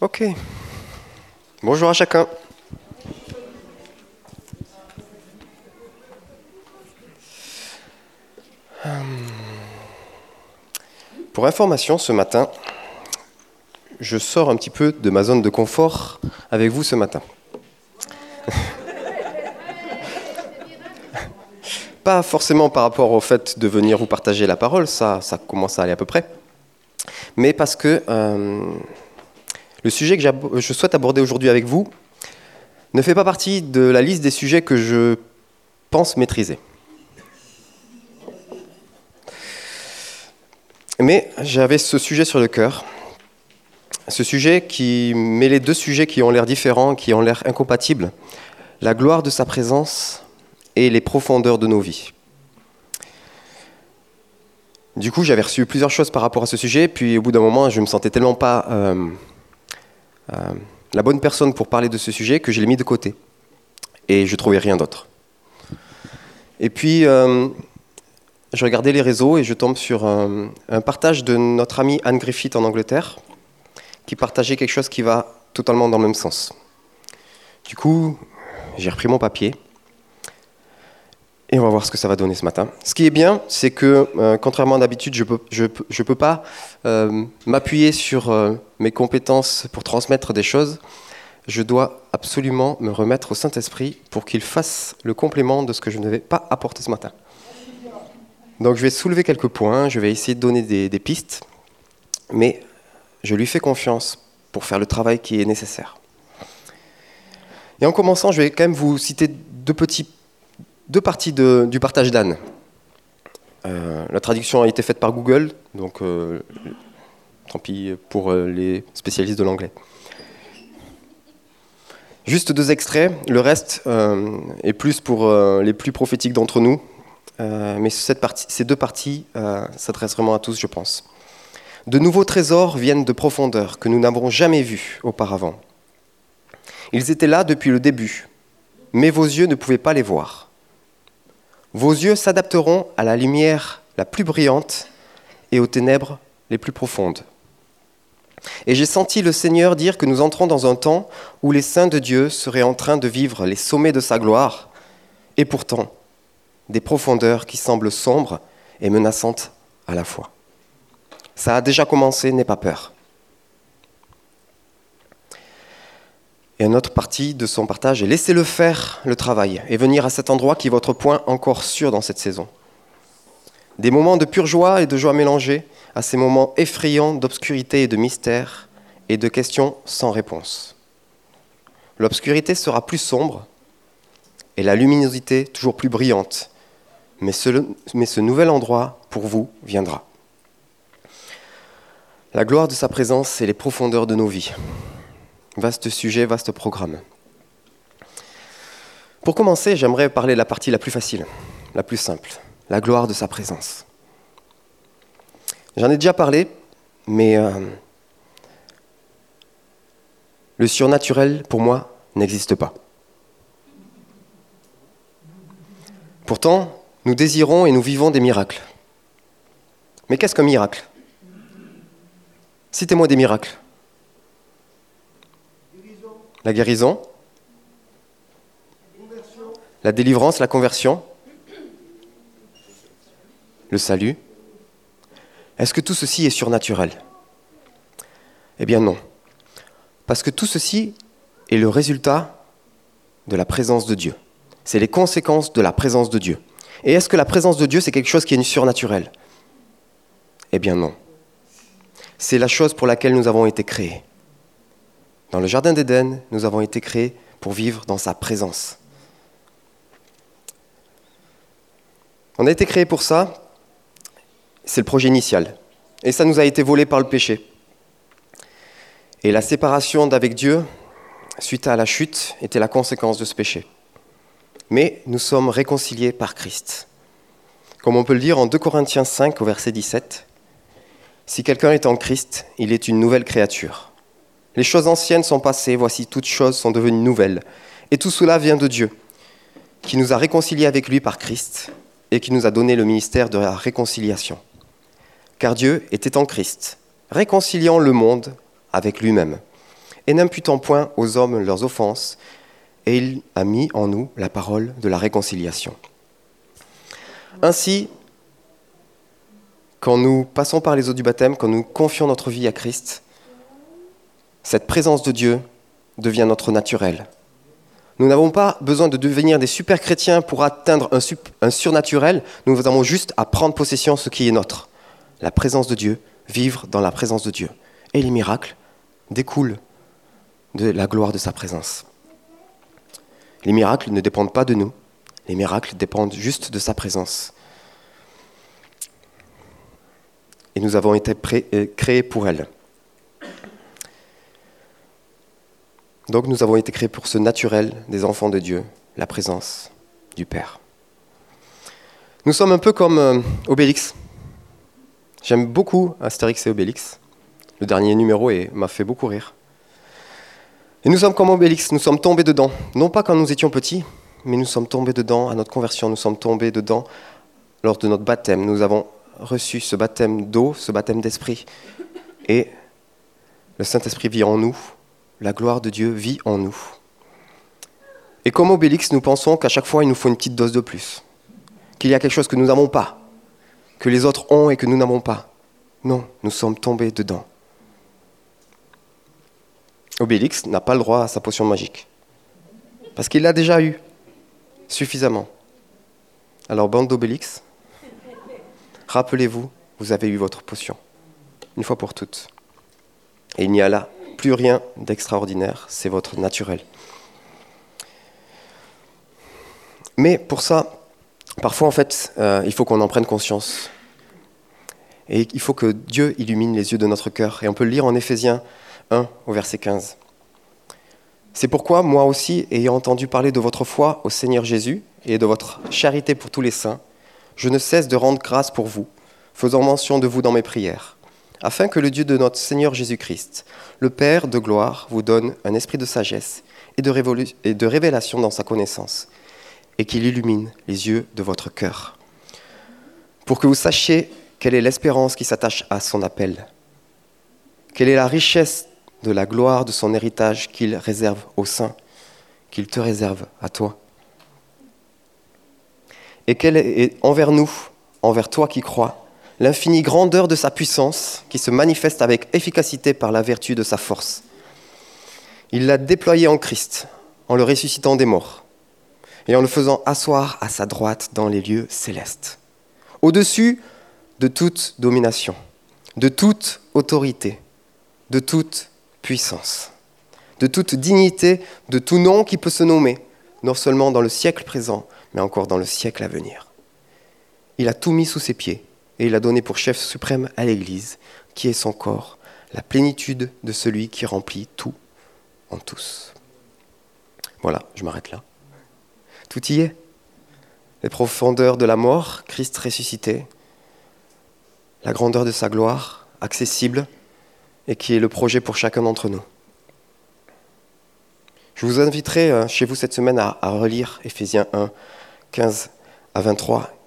Ok. Bonjour à chacun. Hum. Pour information, ce matin, je sors un petit peu de ma zone de confort avec vous ce matin. Pas forcément par rapport au fait de venir vous partager la parole, ça, commence à aller à peu près, mais parce que euh, le sujet que je souhaite aborder aujourd'hui avec vous ne fait pas partie de la liste des sujets que je pense maîtriser. Mais j'avais ce sujet sur le cœur, ce sujet qui les deux sujets qui ont l'air différents, qui ont l'air incompatibles, la gloire de sa présence et les profondeurs de nos vies. Du coup, j'avais reçu plusieurs choses par rapport à ce sujet, puis au bout d'un moment, je me sentais tellement pas euh, la bonne personne pour parler de ce sujet que je l'ai mis de côté. Et je trouvais rien d'autre. Et puis, euh, je regardais les réseaux et je tombe sur un, partage de notre amie Anne Griffith en Angleterre, qui partageait quelque chose qui va totalement dans le même sens. Du coup, j'ai repris mon papier et on va voir ce que ça va donner ce matin. Ce qui est bien, c'est que, euh, contrairement à d'habitude, je ne peux, je, je peux, pas euh, m'appuyer sur euh, mes compétences pour transmettre des choses. Je dois absolument me remettre au Saint-Esprit pour qu'il fasse le complément de ce que je ne vais pas apporter ce matin. Donc je vais soulever quelques points, je vais essayer de donner des, pistes, mais je lui fais confiance pour faire le travail qui est nécessaire. Et en commençant, je vais quand même vous citer deux, petits, deux parties du partage d'Anne. Euh, la traduction a été faite par Google, donc euh, tant pis pour euh, les spécialistes de l'anglais. Juste deux extraits, le reste est plus pour les plus prophétiques d'entre nous, mais ces deux parties s'adressent vraiment à tous, je pense. De nouveaux trésors viennent de profondeurs que nous n'avons jamais vus auparavant. Ils étaient là depuis le début, mais vos yeux ne pouvaient pas les voir. Vos yeux s'adapteront à la lumière la plus brillante et aux ténèbres les plus profondes. Et j'ai senti le Seigneur dire que nous entrons dans un temps où les saints de Dieu seraient en train de vivre les sommets de sa gloire, et pourtant, des profondeurs qui semblent sombres et menaçantes à la fois. Ça a déjà commencé, n'aie pas peur. Et une autre partie de son partage est laissez-le faire le travail et venir à cet endroit qui est votre point encore sûr dans cette saison. Des moments de pure joie et de joie mélangés à ces moments effrayants d'obscurité et de mystère et de questions sans réponse. L'obscurité sera plus sombre et la luminosité toujours plus brillante mais ce, nouvel endroit pour vous viendra. La gloire de sa présence et les profondeurs de nos vies. Vaste sujet, vaste programme. Pour commencer, j'aimerais parler de la partie la plus facile, la plus simple, la gloire de sa présence. J'en ai déjà parlé, mais euh, le surnaturel, pour moi, n'existe pas. Pourtant, nous désirons et nous vivons des miracles. Mais qu'est-ce qu'un miracle? Citez-moi des miracles. La guérison, la délivrance, la conversion, le salut. Est-ce que tout ceci est surnaturel? Eh bien non. Parce que tout ceci est le résultat de la présence de Dieu. C'est les conséquences de la présence de Dieu. Et est-ce que la présence de Dieu, c'est quelque chose qui est surnaturel? Eh bien non. C'est la chose pour laquelle nous avons été créés. Dans le Jardin d'Éden, nous avons été créés pour vivre dans sa présence. On a été créés pour ça, c'est le projet initial. Et ça nous a été volé par le péché. Et la séparation d'avec Dieu, suite à la chute, était la conséquence de ce péché mais nous sommes réconciliés par Christ. Comme on peut le lire en 2 Corinthiens 5 au verset 17, Si quelqu'un est en Christ, il est une nouvelle créature. Les choses anciennes sont passées, voici toutes choses sont devenues nouvelles. Et tout cela vient de Dieu, qui nous a réconciliés avec lui par Christ et qui nous a donné le ministère de la réconciliation. Car Dieu était en Christ, réconciliant le monde avec lui-même, et n'imputant point aux hommes leurs offenses, et il a mis en nous la parole de la réconciliation. Ainsi, quand nous passons par les eaux du baptême, quand nous confions notre vie à Christ, cette présence de Dieu devient notre naturel. Nous n'avons pas besoin de devenir des super chrétiens pour atteindre un, surnaturel, nous avons juste à prendre possession de ce qui est notre, la présence de Dieu, vivre dans la présence de Dieu. Et les miracles découlent de la gloire de sa présence. Les miracles ne dépendent pas de nous, les miracles dépendent juste de sa présence. Et nous avons été euh, créés pour elle. Donc nous avons été créés pour ce naturel des enfants de Dieu, la présence du Père. Nous sommes un peu comme euh, Obélix. J'aime beaucoup Astérix et Obélix. Le dernier numéro m'a fait beaucoup rire. Et nous sommes comme Obélix, nous sommes tombés dedans. Non pas quand nous étions petits, mais nous sommes tombés dedans à notre conversion, nous sommes tombés dedans lors de notre baptême. Nous avons reçu ce baptême d'eau, ce baptême d'esprit. Et le Saint-Esprit vit en nous, la gloire de Dieu vit en nous. Et comme Obélix, nous pensons qu'à chaque fois, il nous faut une petite dose de plus. Qu'il y a quelque chose que nous n'avons pas, que les autres ont et que nous n'avons pas. Non, nous sommes tombés dedans. Obélix n'a pas le droit à sa potion magique. Parce qu'il l'a déjà eu. Suffisamment. Alors, bande d'Obélix, rappelez-vous, vous avez eu votre potion. Une fois pour toutes. Et il n'y a là plus rien d'extraordinaire, c'est votre naturel. Mais pour ça, parfois en fait, euh, il faut qu'on en prenne conscience. Et il faut que Dieu illumine les yeux de notre cœur. Et on peut le lire en Éphésiens 1 au verset 15. C'est pourquoi, moi aussi, ayant entendu parler de votre foi au Seigneur Jésus et de votre charité pour tous les saints, je ne cesse de rendre grâce pour vous, faisant mention de vous dans mes prières afin que le Dieu de notre Seigneur Jésus-Christ, le Père de gloire, vous donne un esprit de sagesse et de, révélation dans sa connaissance, et qu'il illumine les yeux de votre cœur, pour que vous sachiez quelle est l'espérance qui s'attache à son appel, quelle est la richesse de la gloire de son héritage qu'il réserve aux saints, qu'il te réserve à toi, et quelle est envers nous, envers toi qui crois, l'infinie grandeur de sa puissance qui se manifeste avec efficacité par la vertu de sa force. Il l'a déployé en Christ, en le ressuscitant des morts, et en le faisant asseoir à sa droite dans les lieux célestes, au-dessus de toute domination, de toute autorité, de toute puissance, de toute dignité, de tout nom qui peut se nommer, non seulement dans le siècle présent, mais encore dans le siècle à venir. Il a tout mis sous ses pieds et il a donné pour chef suprême à l'Église, qui est son corps, la plénitude de celui qui remplit tout en tous. Voilà, je m'arrête là. Tout y est. Les profondeurs de la mort, Christ ressuscité, la grandeur de sa gloire, accessible, et qui est le projet pour chacun d'entre nous. Je vous inviterai euh, chez vous cette semaine à, relire Éphésiens 1, 15 à 23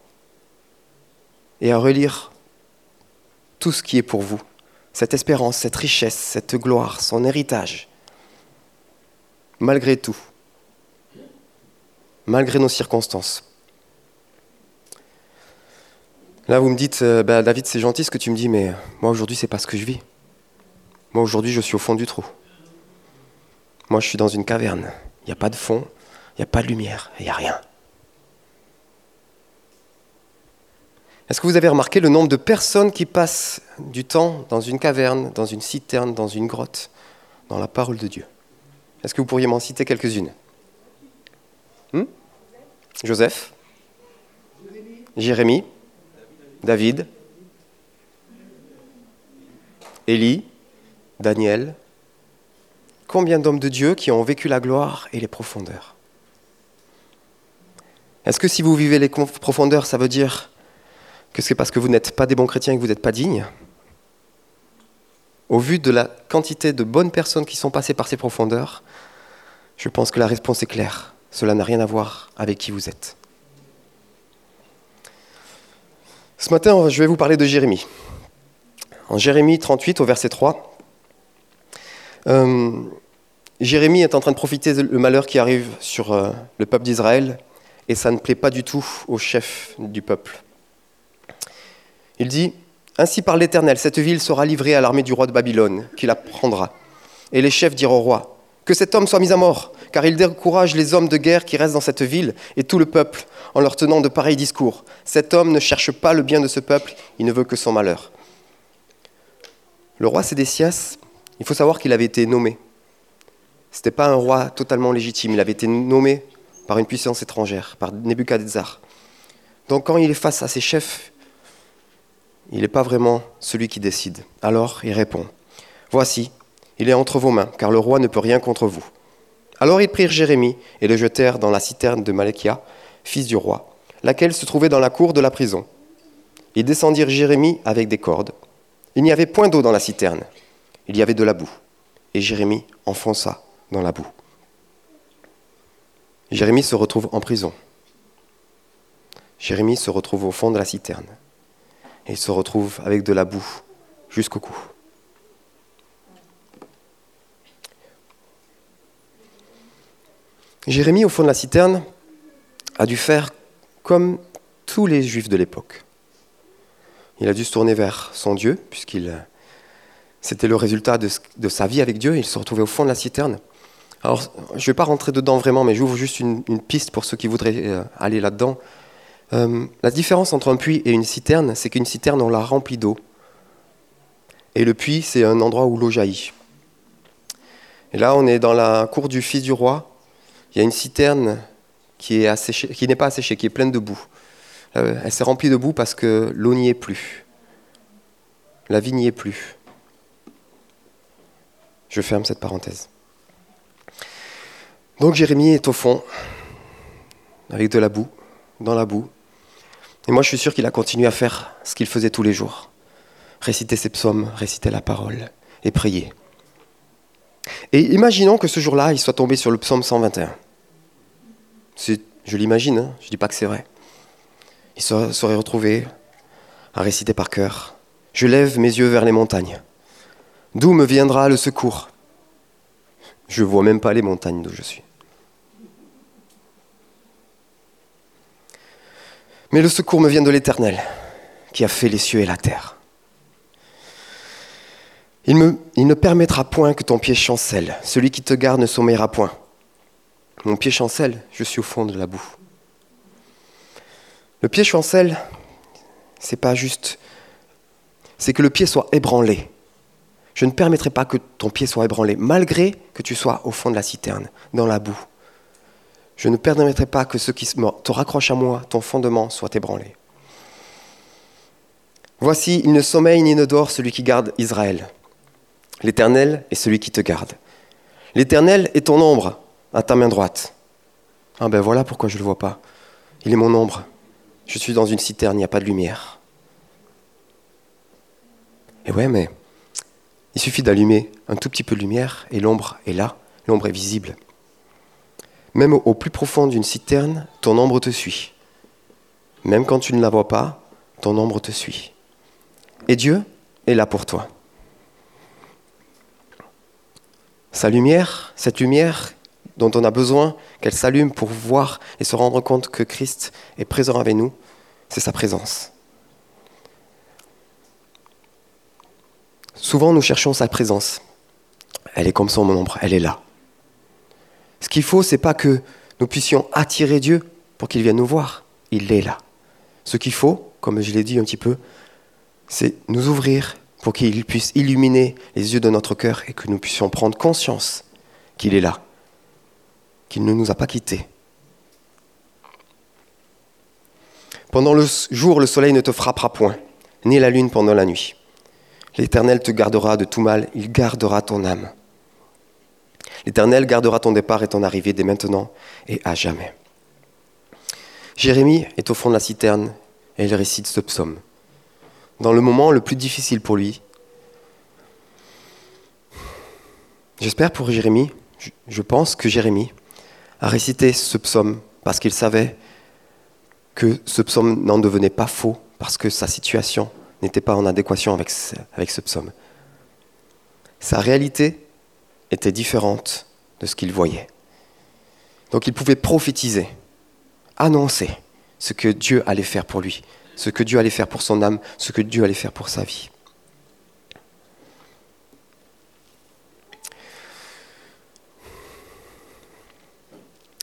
et à relire tout ce qui est pour vous, cette espérance, cette richesse, cette gloire, son héritage, malgré tout, malgré nos circonstances. Là, vous me dites, euh, bah, David, c'est gentil ce que tu me dis, mais moi aujourd'hui, c'est pas ce que je vis. Moi aujourd'hui, je suis au fond du trou. Moi, je suis dans une caverne. Il n'y a pas de fond, il n'y a pas de lumière, il n'y a rien. Est-ce que vous avez remarqué le nombre de personnes qui passent du temps dans une caverne, dans une citerne, dans une grotte, dans la parole de Dieu? Est-ce que vous pourriez m'en citer quelques-unes? Hmm? Joseph? Jérémie? David? Élie? Daniel? Combien d'hommes de Dieu qui ont vécu la gloire et les profondeurs? Est-ce que si vous vivez les profondeurs, ça veut dire que c'est parce que vous n'êtes pas des bons chrétiens et que vous n'êtes pas dignes Au vu de la quantité de bonnes personnes qui sont passées par ces profondeurs, je pense que la réponse est claire. Cela n'a rien à voir avec qui vous êtes. Ce matin, je vais vous parler de Jérémie. En Jérémie 38, au verset 3, euh, Jérémie est en train de profiter du malheur qui arrive sur euh, le peuple d'Israël et ça ne plaît pas du tout au chef du peuple. Il dit Ainsi par l'Éternel, cette ville sera livrée à l'armée du roi de Babylone, qui la prendra. Et les chefs dirent au roi Que cet homme soit mis à mort, car il décourage les hommes de guerre qui restent dans cette ville et tout le peuple en leur tenant de pareils discours. Cet homme ne cherche pas le bien de ce peuple, il ne veut que son malheur. Le roi Sédécias, il faut savoir qu'il avait été nommé ce n'était pas un roi totalement légitime. Il avait été nommé par une puissance étrangère, par Nebuchadnezzar. Donc quand il est face à ses chefs, il n'est pas vraiment celui qui décide. Alors il répond, Voici, il est entre vos mains, car le roi ne peut rien contre vous. Alors ils prirent Jérémie et le jetèrent dans la citerne de Malekia, fils du roi, laquelle se trouvait dans la cour de la prison. Ils descendirent Jérémie avec des cordes. Il n'y avait point d'eau dans la citerne, il y avait de la boue. Et Jérémie enfonça dans la boue. Jérémie se retrouve en prison. Jérémie se retrouve au fond de la citerne. Et il se retrouve avec de la boue jusqu'au cou. Jérémie, au fond de la citerne, a dû faire comme tous les juifs de l'époque. Il a dû se tourner vers son Dieu, puisqu'il c'était le résultat de, sa vie avec Dieu. Il se retrouvait au fond de la citerne. Alors, je ne vais pas rentrer dedans vraiment, mais j'ouvre juste une, piste pour ceux qui voudraient euh, aller là-dedans. Euh, la différence entre un puits et une citerne, c'est qu'une citerne, on la remplit d'eau. Et le puits, c'est un endroit où l'eau jaillit. Et là, on est dans la cour du fils du roi. Il y a une citerne qui n'est pas asséchée, qui est pleine de boue. Euh, elle s'est remplie de boue parce que l'eau n'y est plus. La vie n'y est plus. Je ferme cette parenthèse. Donc Jérémie est au fond, avec de la boue, dans la boue. Et moi, je suis sûr qu'il a continué à faire ce qu'il faisait tous les jours. Réciter ses psaumes, réciter la parole et prier. Et imaginons que ce jour-là, il soit tombé sur le psaume 121. Je l'imagine, hein, je ne dis pas que c'est vrai. Il serait retrouvé à réciter par cœur. Je lève mes yeux vers les montagnes. D'où me viendra le secours? Je ne vois même pas les montagnes d'où je suis. Mais le secours me vient de l'Éternel, qui a fait les cieux et la terre. Il, ne permettra point que ton pied chancelle. Celui qui te garde ne sommeillera point. Mon pied chancelle, je suis au fond de la boue. Le pied chancelle, c'est pas juste. C'est que le pied soit ébranlé. Je ne permettrai pas que ton pied soit ébranlé, malgré que tu sois au fond de la citerne, dans la boue. Je ne permettrai pas que ce qui te raccroche à moi, ton fondement, soit ébranlé. Voici, il ne sommeille ni ne dort celui qui garde Israël. L'Éternel est celui qui te garde. L'Éternel est ton ombre à ta main droite. Ah ben voilà pourquoi je ne le vois pas. Il est mon ombre. Je suis dans une citerne, il n'y a pas de lumière. Et ouais, mais il suffit d'allumer un tout petit peu de lumière et l'ombre est là, l'ombre est visible. Même au plus profond d'une citerne, ton ombre te suit. Même quand tu ne la vois pas, ton ombre te suit. Et Dieu est là pour toi. Sa lumière, cette lumière dont on a besoin qu'elle s'allume pour voir et se rendre compte que Christ est présent avec nous, c'est sa présence. Souvent, nous cherchons sa présence. Elle est comme son ombre, elle est là. Ce qu'il faut, c'est pas que nous puissions attirer Dieu pour qu'il vienne nous voir. Il est là. Ce qu'il faut, comme je l'ai dit un petit peu, c'est nous ouvrir pour qu'il puisse illuminer les yeux de notre cœur et que nous puissions prendre conscience qu'il est là, qu'il ne nous a pas quittés. Pendant le jour, le soleil ne te frappera point, ni la lune pendant la nuit. L'Éternel te gardera de tout mal, il gardera ton âme. L'Éternel gardera ton départ et ton arrivée dès maintenant et à jamais. Jérémie est au fond de la citerne et il récite ce psaume. Dans le moment le plus difficile pour lui, j'espère pour Jérémie, je pense que Jérémie a récité ce psaume parce qu'il savait que ce psaume n'en devenait pas faux, parce que sa situation n'était pas en adéquation avec ce, avec ce psaume. Sa réalité était différente de ce qu'il voyait. Donc il pouvait prophétiser, annoncer ce que Dieu allait faire pour lui, ce que Dieu allait faire pour son âme, ce que Dieu allait faire pour sa vie.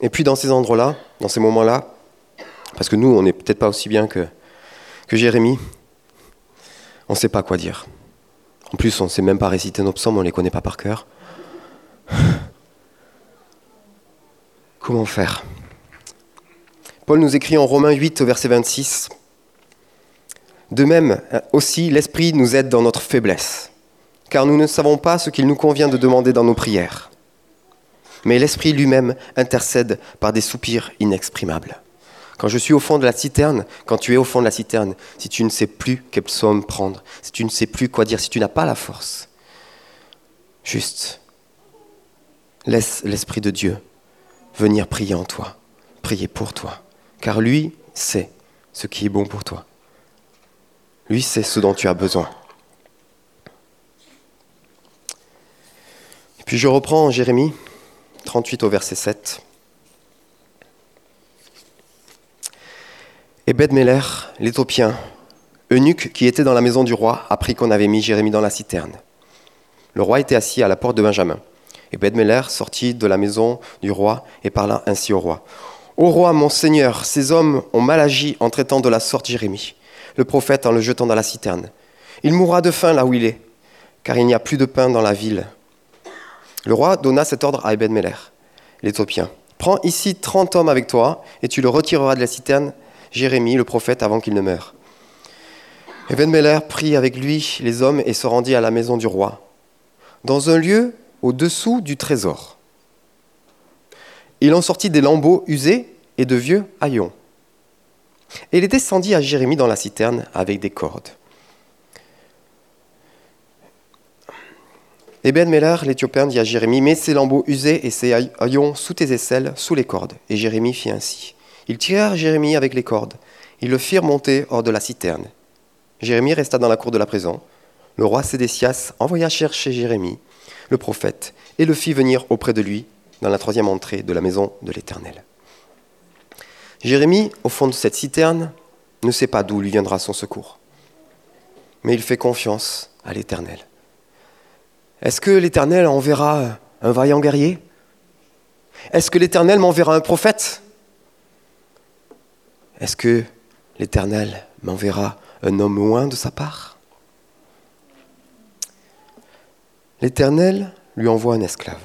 Et puis dans ces endroits-là, dans ces moments-là, parce que nous, on n'est peut-être pas aussi bien que, que Jérémie, on ne sait pas quoi dire. En plus, on ne sait même pas réciter nos psaumes, on ne les connaît pas par cœur. Comment faire? Paul nous écrit en Romains 8 au verset 26. De même, aussi, l'Esprit nous aide dans notre faiblesse, car nous ne savons pas ce qu'il nous convient de demander dans nos prières. Mais l'Esprit lui-même intercède par des soupirs inexprimables. Quand je suis au fond de la citerne, quand tu es au fond de la citerne, si tu ne sais plus quel psaume prendre, si tu ne sais plus quoi dire, si tu n'as pas la force, juste laisse l'Esprit de Dieu venir prier en toi, prier pour toi, car lui sait ce qui est bon pour toi. Lui sait ce dont tu as besoin. Et puis je reprends Jérémie 38 au verset 7. Ebed-Meller, l'Éthiopien, eunuque qui était dans la maison du roi, apprit qu'on avait mis Jérémie dans la citerne. Le roi était assis à la porte de Benjamin. Ebed-Meller sortit de la maison du roi et parla ainsi au roi. Ô roi, mon seigneur, ces hommes ont mal agi en traitant de la sorte Jérémie, le prophète en le jetant dans la citerne. Il mourra de faim là où il est, car il n'y a plus de pain dans la ville. Le roi donna cet ordre à Ebed-Meller, l'Éthiopien. Prends ici trente hommes avec toi, et tu le retireras de la citerne Jérémie, le prophète, avant qu'il ne meure. Evenmeller prit avec lui les hommes et se rendit à la maison du roi, dans un lieu au-dessous du trésor. Il en sortit des lambeaux usés et de vieux haillons. Et il descendit à Jérémie dans la citerne avec des cordes. Eben Meller, l'Éthiopien, dit à Jérémie Mets ces lambeaux usés et ces haillons sous tes aisselles, sous les cordes. Et Jérémie fit ainsi. Ils tirèrent Jérémie avec les cordes. Ils le firent monter hors de la citerne. Jérémie resta dans la cour de la prison. Le roi Sédécias envoya chercher Jérémie, le prophète, et le fit venir auprès de lui dans la troisième entrée de la maison de l'Éternel. Jérémie, au fond de cette citerne, ne sait pas d'où lui viendra son secours. Mais il fait confiance à l'Éternel. Est-ce que l'Éternel enverra un vaillant guerrier? Est-ce que l'Éternel m'enverra un prophète? Est-ce que l'Éternel m'enverra un homme loin de sa part? L'Éternel lui envoie un esclave,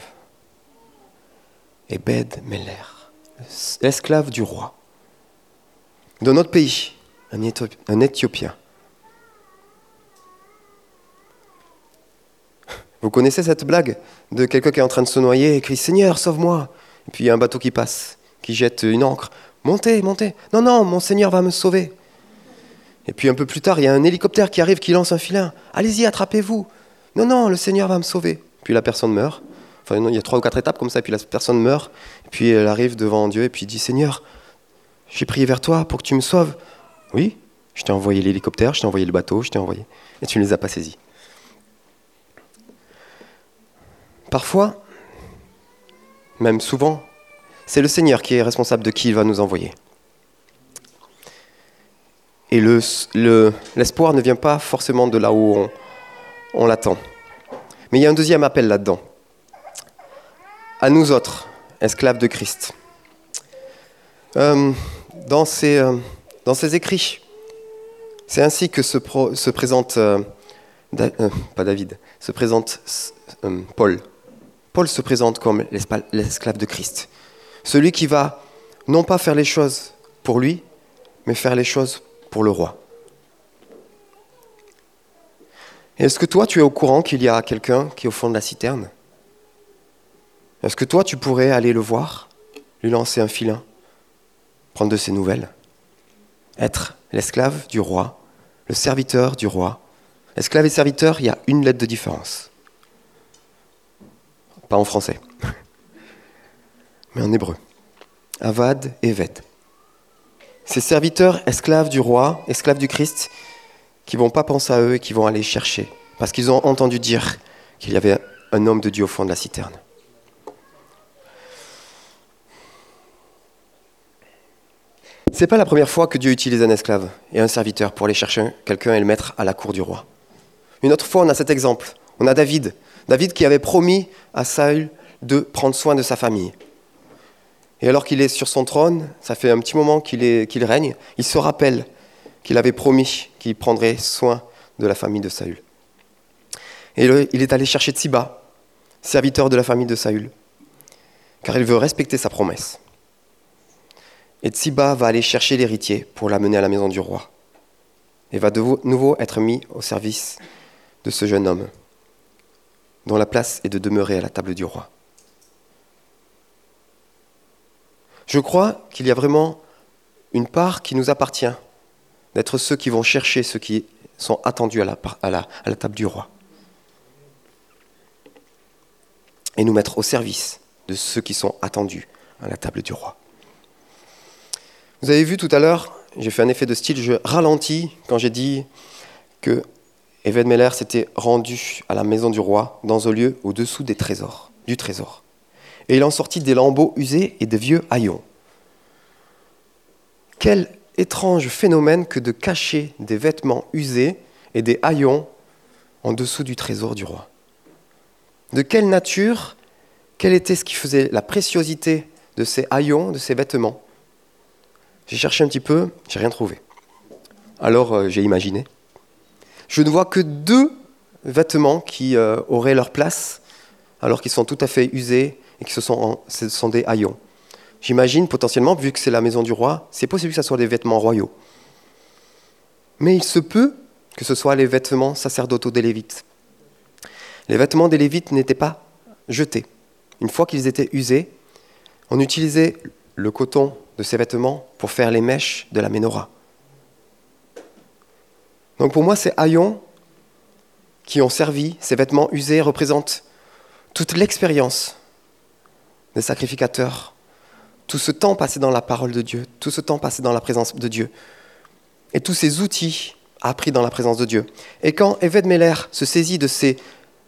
Ebed Meller, l'esclave du roi, de notre pays, un Éthiopien. Vous connaissez cette blague de quelqu'un qui est en train de se noyer et crie Seigneur, sauve-moi Et puis il y a un bateau qui passe, qui jette une encre. Montez, montez. Non, non, mon Seigneur va me sauver. Et puis un peu plus tard, il y a un hélicoptère qui arrive, qui lance un filin. Allez-y, attrapez-vous. Non, non, le Seigneur va me sauver. Puis la personne meurt. Enfin, il y a trois ou quatre étapes comme ça, puis la personne meurt. Puis elle arrive devant Dieu, et puis dit Seigneur, j'ai prié vers toi pour que tu me sauves. Oui, je t'ai envoyé l'hélicoptère, je t'ai envoyé le bateau, je t'ai envoyé. Et tu ne les as pas saisis. Parfois, même souvent, c'est le Seigneur qui est responsable de qui il va nous envoyer. Et l'espoir ne vient pas forcément de là où on, l'attend. Mais il y a un deuxième appel là-dedans. À nous autres, esclaves de Christ. Euh, dans, ces, euh, dans écrits, c'est ainsi que se, se présente, euh, pas David, se présente Paul. Paul se présente comme l'esclave de Christ. Celui qui va non pas faire les choses pour lui, mais faire les choses pour le roi. Est-ce que toi, tu es au courant qu'il y a quelqu'un qui est au fond de la citerne? Est-ce que toi, tu pourrais aller le voir, lui lancer un filin, prendre de ses nouvelles? Être l'esclave du roi, le serviteur du roi. Esclave et serviteur, il y a une lettre de différence. Pas en français mais en hébreu. Avad et Ved. Ces serviteurs esclaves du roi, esclaves du Christ, qui vont pas penser à eux et qui vont aller chercher, parce qu'ils ont entendu dire qu'il y avait un homme de Dieu au fond de la citerne. C'est pas la première fois que Dieu utilise un esclave et un serviteur pour aller chercher quelqu'un et le mettre à la cour du roi. Une autre fois, on a cet exemple. On a David. David qui avait promis à Saül de prendre soin de sa famille. Et alors qu'il est sur son trône, ça fait un petit moment qu'il règne, il se rappelle qu'il avait promis qu'il prendrait soin de la famille de Saül. Et il est allé chercher Tsiba, serviteur de la famille de Saül, car il veut respecter sa promesse. Et Tsiba va aller chercher l'héritier pour l'amener à la maison du roi, et va de nouveau être mis au service de ce jeune homme, dont la place est de demeurer à la table du roi. Je crois qu'il y a vraiment une part qui nous appartient, d'être ceux qui vont chercher ceux qui sont attendus à la, table du roi. Et nous mettre au service de ceux qui sont attendus à la table du roi. Vous avez vu tout à l'heure, j'ai fait un effet de style, je ralentis quand j'ai dit que Eved Meller s'était rendu à la maison du roi dans un lieu au-dessous des trésors, du trésor. Et il en sortit des lambeaux usés et des vieux haillons. Quel étrange phénomène que de cacher des vêtements usés et des haillons en dessous du trésor du roi. De quelle nature, quel était ce qui faisait la préciosité de ces haillons, de ces vêtements? J'ai cherché un petit peu, j'ai rien trouvé. Alors euh, j'ai imaginé je ne vois que deux vêtements qui euh, auraient leur place, alors qu'ils sont tout à fait usés et sont, ce sont des haillons. J'imagine potentiellement, vu que c'est la maison du roi, c'est possible que ce soit des vêtements royaux. Mais il se peut que ce soit les vêtements sacerdotaux des Lévites. Les vêtements des Lévites n'étaient pas jetés. Une fois qu'ils étaient usés, on utilisait le coton de ces vêtements pour faire les mèches de la menorah. Donc pour moi, ces haillons qui ont servi, ces vêtements usés, représentent toute l'expérience des sacrificateurs, tout ce temps passé dans la parole de Dieu, tout ce temps passé dans la présence de Dieu, et tous ces outils appris dans la présence de Dieu. Et quand Eved Meller se saisit de, ces,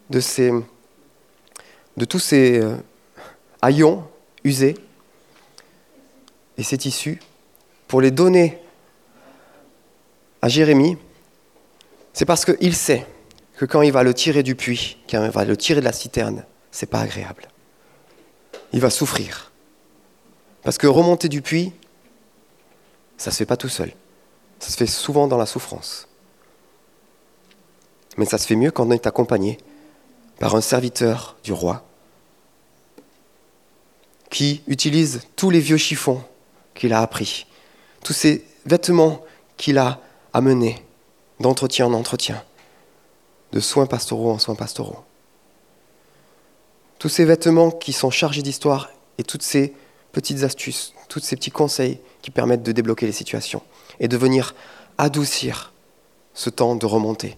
de, tous ces euh, haillons usés et ces tissus, pour les donner à Jérémie, c'est parce qu'il sait que quand il va le tirer du puits, quand il va le tirer de la citerne, c'est pas agréable. Il va souffrir. Parce que remonter du puits, ça ne se fait pas tout seul. Ça se fait souvent dans la souffrance. Mais ça se fait mieux quand on est accompagné par un serviteur du roi qui utilise tous les vieux chiffons qu'il a appris, tous ces vêtements qu'il a amenés d'entretien en entretien, de soins pastoraux en soins pastoraux. Tous ces vêtements qui sont chargés d'histoire et toutes ces petites astuces, tous ces petits conseils qui permettent de débloquer les situations et de venir adoucir ce temps de remontée,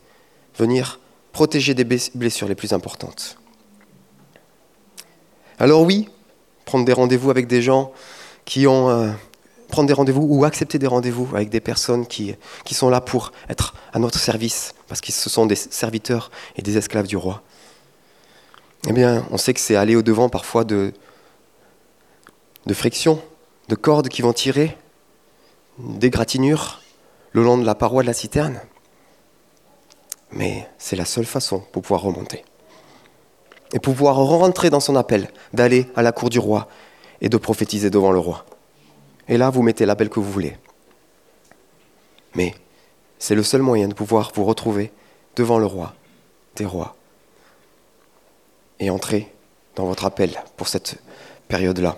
venir protéger des blessures les plus importantes. Alors oui, prendre des rendez-vous avec des gens qui ont euh, prendre des rendez-vous ou accepter des rendez-vous avec des personnes qui, qui sont là pour être à notre service, parce que ce sont des serviteurs et des esclaves du roi. Eh bien, on sait que c'est aller au-devant parfois de, de frictions, de cordes qui vont tirer, des gratinures le long de la paroi de la citerne. Mais c'est la seule façon pour pouvoir remonter. Et pouvoir rentrer dans son appel, d'aller à la cour du roi et de prophétiser devant le roi. Et là, vous mettez l'appel que vous voulez. Mais c'est le seul moyen de pouvoir vous retrouver devant le roi des rois et entrer dans votre appel pour cette période-là.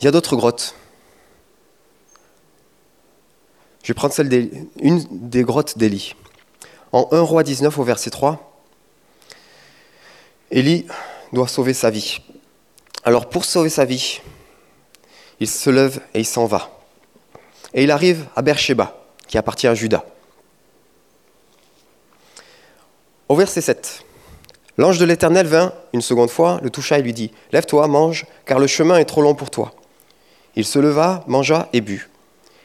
Il y a d'autres grottes. Je vais prendre celle une des grottes d'Élie. En 1 roi 19 au verset 3, Élie doit sauver sa vie. Alors pour sauver sa vie, il se lève et il s'en va. Et il arrive à Beersheba, qui appartient à Juda. Au verset 7, l'ange de l'Éternel vint une seconde fois, le toucha et lui dit, Lève-toi, mange, car le chemin est trop long pour toi. Il se leva, mangea et but.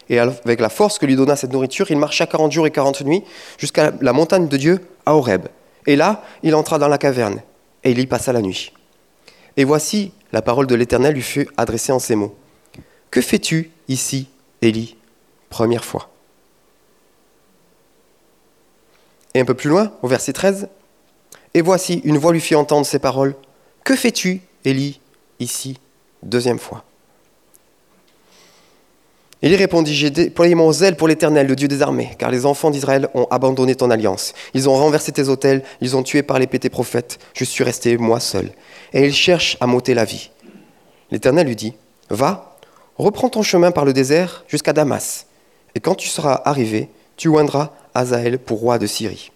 Et avec la force que lui donna cette nourriture, il marcha quarante jours et quarante nuits jusqu'à la montagne de Dieu, à Horeb. Et là, il entra dans la caverne et il y passa la nuit. Et voici, la parole de l'Éternel lui fut adressée en ces mots. Que fais-tu ici, Élie Première fois? Et un peu plus loin, au verset 13, Et voici, une voix lui fit entendre ces paroles. Que fais-tu, Élie, ici Deuxième fois? Élie répondit, j'ai déployé mon zèle pour l'Éternel, le Dieu des armées, car les enfants d'Israël ont abandonné ton alliance. Ils ont renversé tes autels, ils ont tué par l'épée tes prophètes. Je suis resté, moi seul. Et ils cherchent à m'ôter la vie. L'Éternel lui dit, va, reprends ton chemin par le désert jusqu'à Damas. Et quand tu seras arrivé, tu oindras Azaël pour roi de Syrie.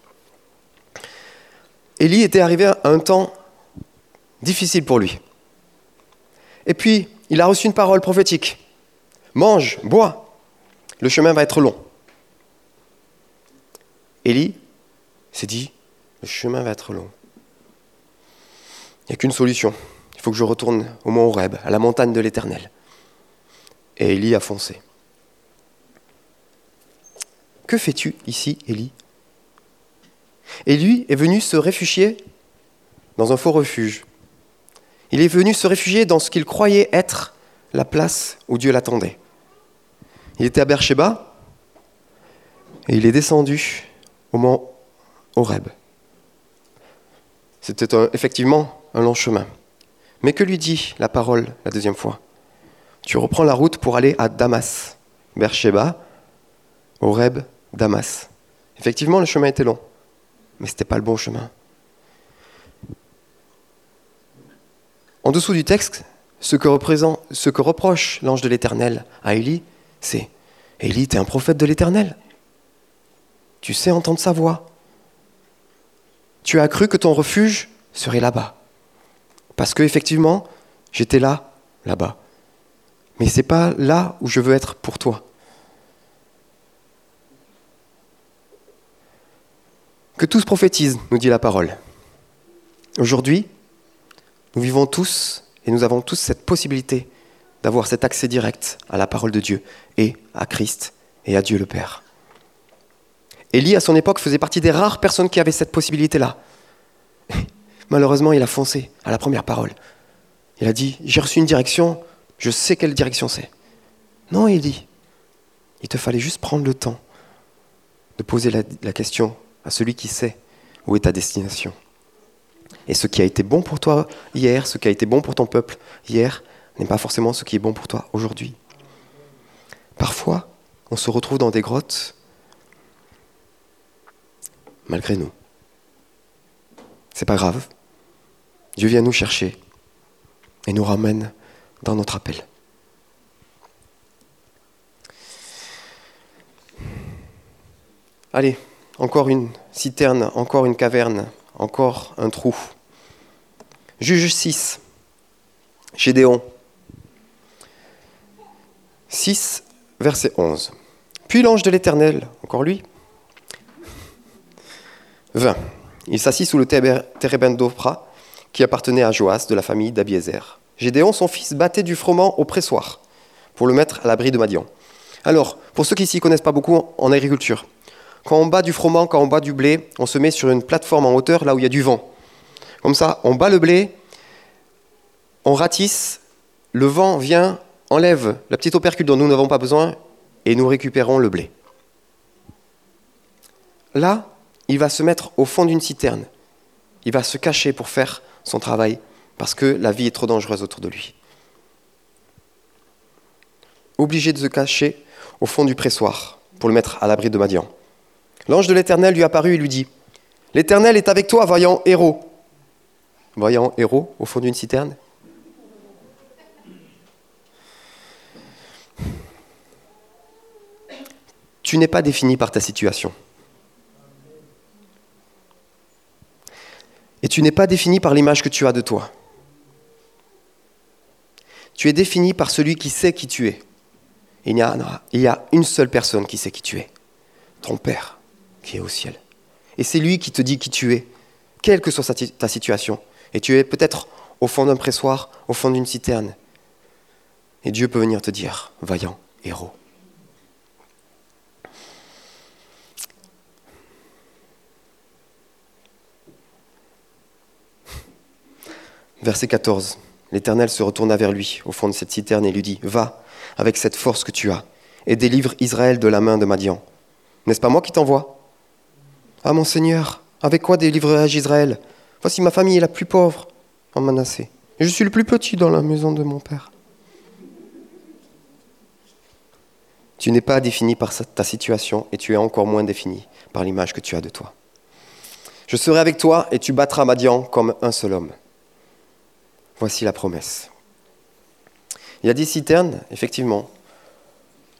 Élie était arrivé à un temps difficile pour lui. Et puis, il a reçu une parole prophétique. Mange, bois, le chemin va être long. Élie s'est dit, le chemin va être long. Il n'y a qu'une solution. Il faut que je retourne au mont Horeb, à la montagne de l'Éternel. Et Élie a foncé. Que fais-tu ici, Élie? Et lui est venu se réfugier dans un faux refuge. Il est venu se réfugier dans ce qu'il croyait être la place où Dieu l'attendait. Il était à Beersheba et il est descendu au mont Horeb. C'était effectivement un long chemin. Mais que lui dit la parole la deuxième fois? Tu reprends la route pour aller à Damas. Beersheba, Horeb, Damas. Effectivement, le chemin était long, mais ce n'était pas le bon chemin. En dessous du texte, ce que, ce que reproche l'ange de l'Éternel à Élie, c'est Élie, tu es un prophète de l'Éternel. Tu sais entendre sa voix. Tu as cru que ton refuge serait là-bas. Parce que effectivement, j'étais là, là-bas. Mais ce n'est pas là où je veux être pour toi. Que tous prophétisent, nous dit la parole. Aujourd'hui, nous vivons tous et nous avons tous cette possibilité d'avoir cet accès direct à la parole de Dieu et à Christ et à Dieu le Père. Élie, à son époque, faisait partie des rares personnes qui avaient cette possibilité-là. Malheureusement, il a foncé à la première parole. Il a dit, j'ai reçu une direction, je sais quelle direction c'est. Non, Élie, il te fallait juste prendre le temps de poser la, question à celui qui sait où est ta destination. Et ce qui a été bon pour toi hier, ce qui a été bon pour ton peuple hier, n'est pas forcément ce qui est bon pour toi aujourd'hui. Parfois, on se retrouve dans des grottes malgré nous. C'est pas grave. Dieu vient nous chercher et nous ramène dans notre appel. Allez, encore une citerne, encore une caverne, encore un trou. Juge 6, Gédéon. 6, verset 11. Puis l'ange de l'Éternel, encore lui, vint. Il s'assit sous le térébin d'Ophra, qui appartenait à Joas, de la famille d'Abiézer. Gédéon, son fils, battait du froment au pressoir pour le mettre à l'abri de Madian. Alors, pour ceux qui s'y connaissent pas beaucoup en agriculture, quand on bat du froment, quand on bat du blé, on se met sur une plateforme en hauteur là où il y a du vent. Comme ça, on bat le blé, on ratisse, le vent vient, enlève la petite opercule dont nous n'avons pas besoin et nous récupérons le blé. Là, il va se mettre au fond d'une citerne. Il va se cacher pour faire son travail parce que la vie est trop dangereuse autour de lui. Obligé de se cacher au fond du pressoir pour le mettre à l'abri de Madian. L'ange de l'Éternel lui apparut et lui dit L'Éternel est avec toi, voyant héros. Voyant héros au fond d'une citerne Tu n'es pas défini par ta situation. Et tu n'es pas défini par l'image que tu as de toi. Tu es défini par celui qui sait qui tu es. Il y, a, une seule personne qui sait qui tu es, ton Père qui est au ciel. Et c'est lui qui te dit qui tu es, quelle que soit ta situation. Et tu es peut-être au fond d'un pressoir, au fond d'une citerne. Et Dieu peut venir te dire, vaillant héros. Verset 14. L'Éternel se retourna vers lui au fond de cette citerne et lui dit, Va avec cette force que tu as et délivre Israël de la main de Madian. N'est-ce pas moi qui t'envoie Ah mon Seigneur, avec quoi délivrerai-je Israël? Voici ma famille est la plus pauvre en Manassé. Je suis le plus petit dans la maison de mon père. Tu n'es pas défini par ta situation et tu es encore moins défini par l'image que tu as de toi. Je serai avec toi et tu battras Madian comme un seul homme. Voici la promesse. Il y a des citernes, effectivement,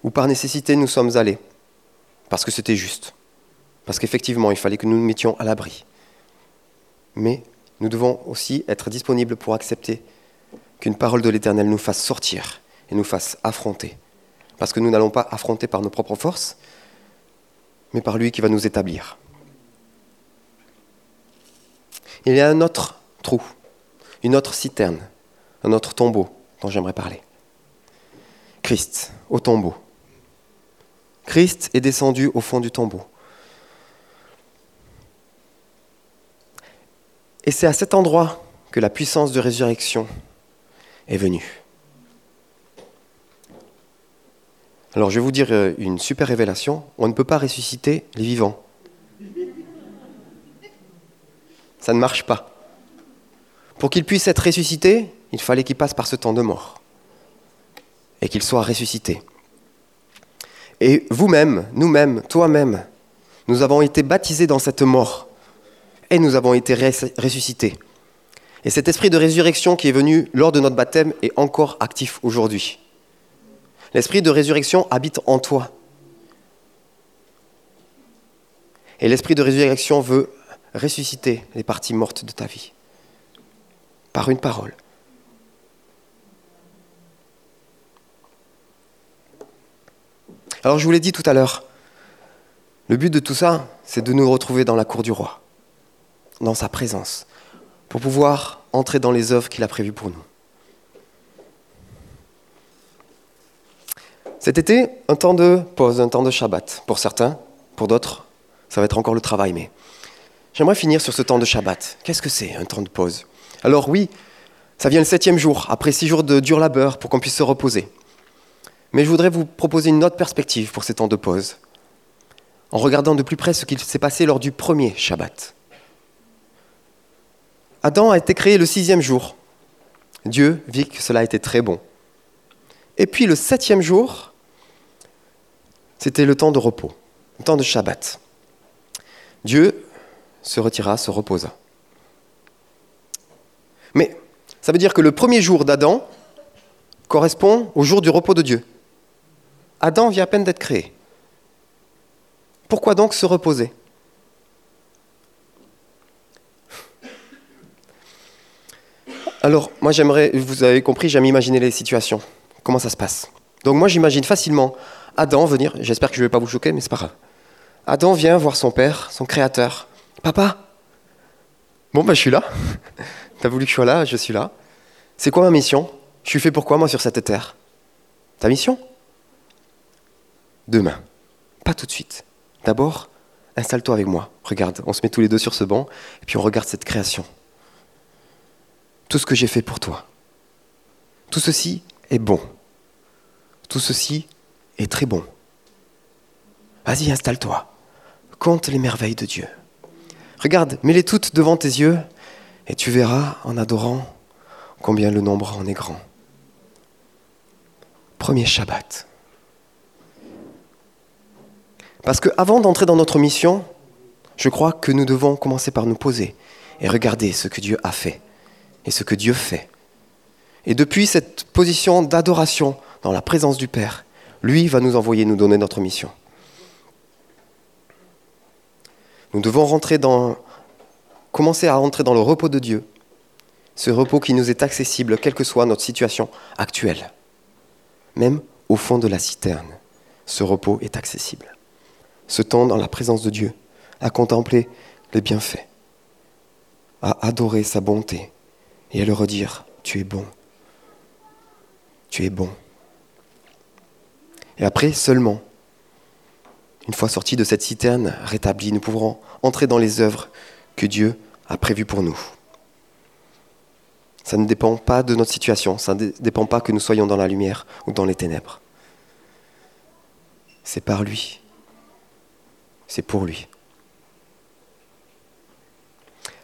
où par nécessité nous sommes allés, parce que c'était juste, parce qu'effectivement il fallait que nous nous mettions à l'abri. Mais nous devons aussi être disponibles pour accepter qu'une parole de l'Éternel nous fasse sortir et nous fasse affronter parce que nous n'allons pas affronter par nos propres forces, mais par lui qui va nous établir. Il y a un autre trou, une autre citerne, un autre tombeau dont j'aimerais parler. Christ, au tombeau. Christ est descendu au fond du tombeau. Et c'est à cet endroit que la puissance de résurrection est venue. Alors je vais vous dire euh, une super révélation. On ne peut pas ressusciter les vivants. Ça ne marche pas. Pour qu'ils puissent être ressuscités, il fallait qu'ils passent par ce temps de mort. Et qu'ils soient ressuscités. Et vous-même, nous-mêmes, toi-même, nous avons été baptisés dans cette mort. Et nous avons été ressuscités. Et cet esprit de résurrection qui est venu lors de notre baptême est encore actif aujourd'hui. L'esprit de résurrection habite en toi. Et l'esprit de résurrection veut ressusciter les parties mortes de ta vie. Par une parole. Alors je vous l'ai dit tout à l'heure, le but de tout ça, c'est de nous retrouver dans la cour du roi, dans sa présence, pour pouvoir entrer dans les œuvres qu'il a prévues pour nous. Cet été, un temps de pause, un temps de Shabbat. Pour certains, pour d'autres, ça va être encore le travail, mais j'aimerais finir sur ce temps de Shabbat. Qu'est-ce que c'est un temps de pause? Alors oui, ça vient le septième jour, après six jours de dur labeur pour qu'on puisse se reposer. Mais je voudrais vous proposer une autre perspective pour ces temps de pause, en regardant de plus près ce qu'il s'est passé lors du premier Shabbat. Adam a été créé le sixième jour. Dieu vit que cela était très bon. Et puis le septième jour, c'était le temps de repos, le temps de Shabbat. Dieu se retira, se reposa. Mais ça veut dire que le premier jour d'Adam correspond au jour du repos de Dieu. Adam vient à peine d'être créé. Pourquoi donc se reposer? Alors, moi j'aimerais, vous avez compris, j'aime imaginer les situations. Comment ça se passe? Donc moi j'imagine facilement Adam venir, j'espère que je ne vais pas vous choquer, mais c'est pas grave. Adam vient voir son père, son créateur. Papa Bon, ben je suis là. T'as voulu que je sois là, je suis là. C'est quoi ma mission? Je suis fait pourquoi, moi, sur cette terre? Ta mission? Demain. Pas tout de suite. D'abord, installe-toi avec moi. Regarde, on se met tous les deux sur ce banc, et puis on regarde cette création. Tout ce que j'ai fait pour toi. Tout ceci est bon. Tout ceci est très bon. Vas-y, installe-toi. Compte les merveilles de Dieu. Regarde, mets-les toutes devant tes yeux et tu verras en adorant combien le nombre en est grand. Premier Shabbat. Parce qu'avant d'entrer dans notre mission, je crois que nous devons commencer par nous poser et regarder ce que Dieu a fait et ce que Dieu fait. Et depuis cette position d'adoration dans la présence du Père, lui va nous envoyer, nous donner notre mission. Nous devons rentrer dans, commencer à rentrer dans le repos de Dieu, ce repos qui nous est accessible, quelle que soit notre situation actuelle. Même au fond de la citerne, ce repos est accessible. Ce temps dans la présence de Dieu, à contempler les bienfaits, à adorer sa bonté et à le redire, tu es bon, tu es bon. Et après seulement, une fois sortis de cette citerne rétablie, nous pourrons entrer dans les œuvres que Dieu a prévues pour nous. Ça ne dépend pas de notre situation, ça ne dépend pas que nous soyons dans la lumière ou dans les ténèbres. C'est par lui. C'est pour lui.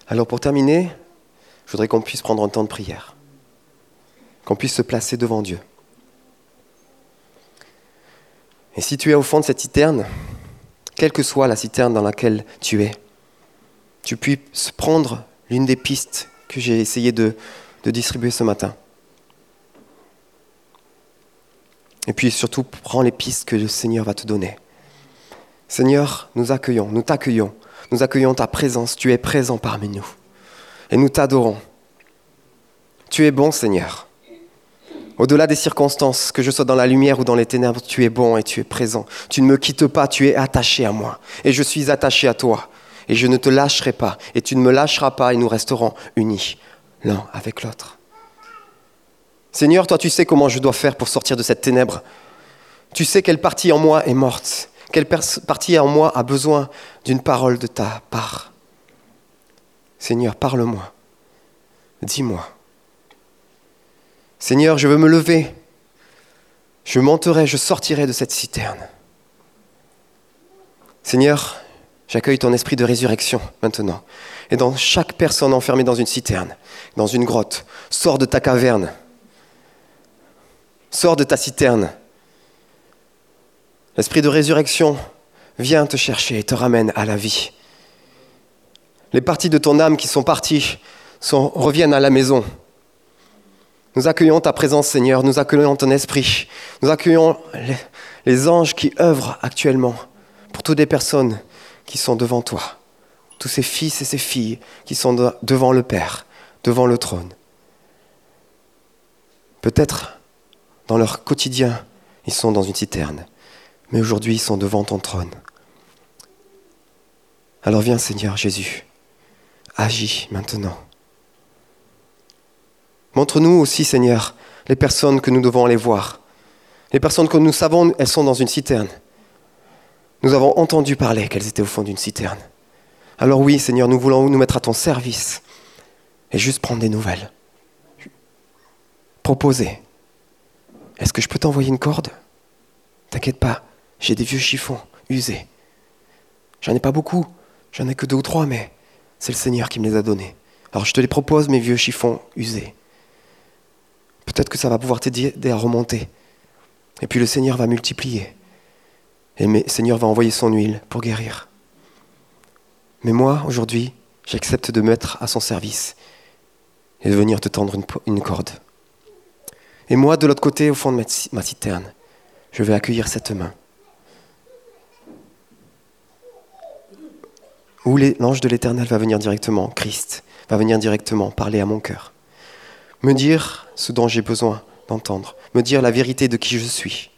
Alors pour terminer, je voudrais qu'on puisse prendre un temps de prière, qu'on puisse se placer devant Dieu. Et si tu es au fond de cette citerne, quelle que soit la citerne dans laquelle tu es, tu puisses prendre l'une des pistes que j'ai essayé de, distribuer ce matin. Et puis surtout, prends les pistes que le Seigneur va te donner. Seigneur, nous accueillons, nous t'accueillons, nous accueillons ta présence, tu es présent parmi nous. Et nous t'adorons. Tu es bon, Seigneur. Au-delà des circonstances, que je sois dans la lumière ou dans les ténèbres, tu es bon et tu es présent. Tu ne me quittes pas, tu es attaché à moi. Et je suis attaché à toi. Et je ne te lâcherai pas. Et tu ne me lâcheras pas et nous resterons unis l'un avec l'autre. Seigneur, toi tu sais comment je dois faire pour sortir de cette ténèbre. Tu sais quelle partie en moi est morte. Quelle partie en moi a besoin d'une parole de ta part. Seigneur, parle-moi. Dis-moi. Seigneur, je veux me lever. Je monterai, je sortirai de cette citerne. Seigneur, j'accueille ton esprit de résurrection maintenant. Et dans chaque personne enfermée dans une citerne, dans une grotte, sors de ta caverne. Sors de ta citerne. L'esprit de résurrection vient te chercher et te ramène à la vie. Les parties de ton âme qui sont parties reviennent à la maison. Nous accueillons ta présence, Seigneur. Nous accueillons ton esprit. Nous accueillons les, anges qui œuvrent actuellement pour toutes les personnes qui sont devant toi. Tous ces fils et ces filles qui sont devant le Père, devant le trône. Peut-être dans leur quotidien, ils sont dans une citerne, mais aujourd'hui ils sont devant ton trône. Alors viens Seigneur Jésus, agis maintenant. Montre-nous aussi, Seigneur, les personnes que nous devons aller voir. Les personnes que nous savons, elles sont dans une citerne. Nous avons entendu parler qu'elles étaient au fond d'une citerne. Alors oui, Seigneur, nous voulons nous mettre à ton service et juste prendre des nouvelles. Proposer. Est-ce que je peux t'envoyer une corde? T'inquiète pas, j'ai des vieux chiffons usés. J'en ai pas beaucoup, j'en ai que deux ou trois, mais c'est le Seigneur qui me les a donnés. Alors je te les propose, mes vieux chiffons usés. Peut-être que ça va pouvoir t'aider à remonter. Et puis le Seigneur va multiplier. Et le Seigneur va envoyer son huile pour guérir. Mais moi, aujourd'hui, j'accepte de mettre à son service et de venir te tendre une, corde. Et moi, de l'autre côté, au fond de ma citerne, je vais accueillir cette main. Où l'ange de l'Éternel va venir directement, Christ, va venir directement parler à mon cœur me dire ce dont j'ai besoin d'entendre, me dire la vérité de qui je suis,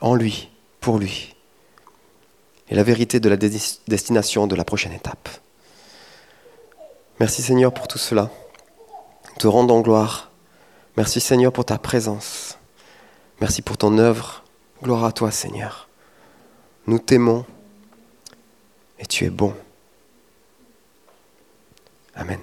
en lui, pour lui, et la vérité de la destination de la prochaine étape. Merci Seigneur pour tout cela. Te rendons gloire. Merci Seigneur pour ta présence. Merci pour ton œuvre. Gloire à toi Seigneur. Nous t'aimons et tu es bon. Amen.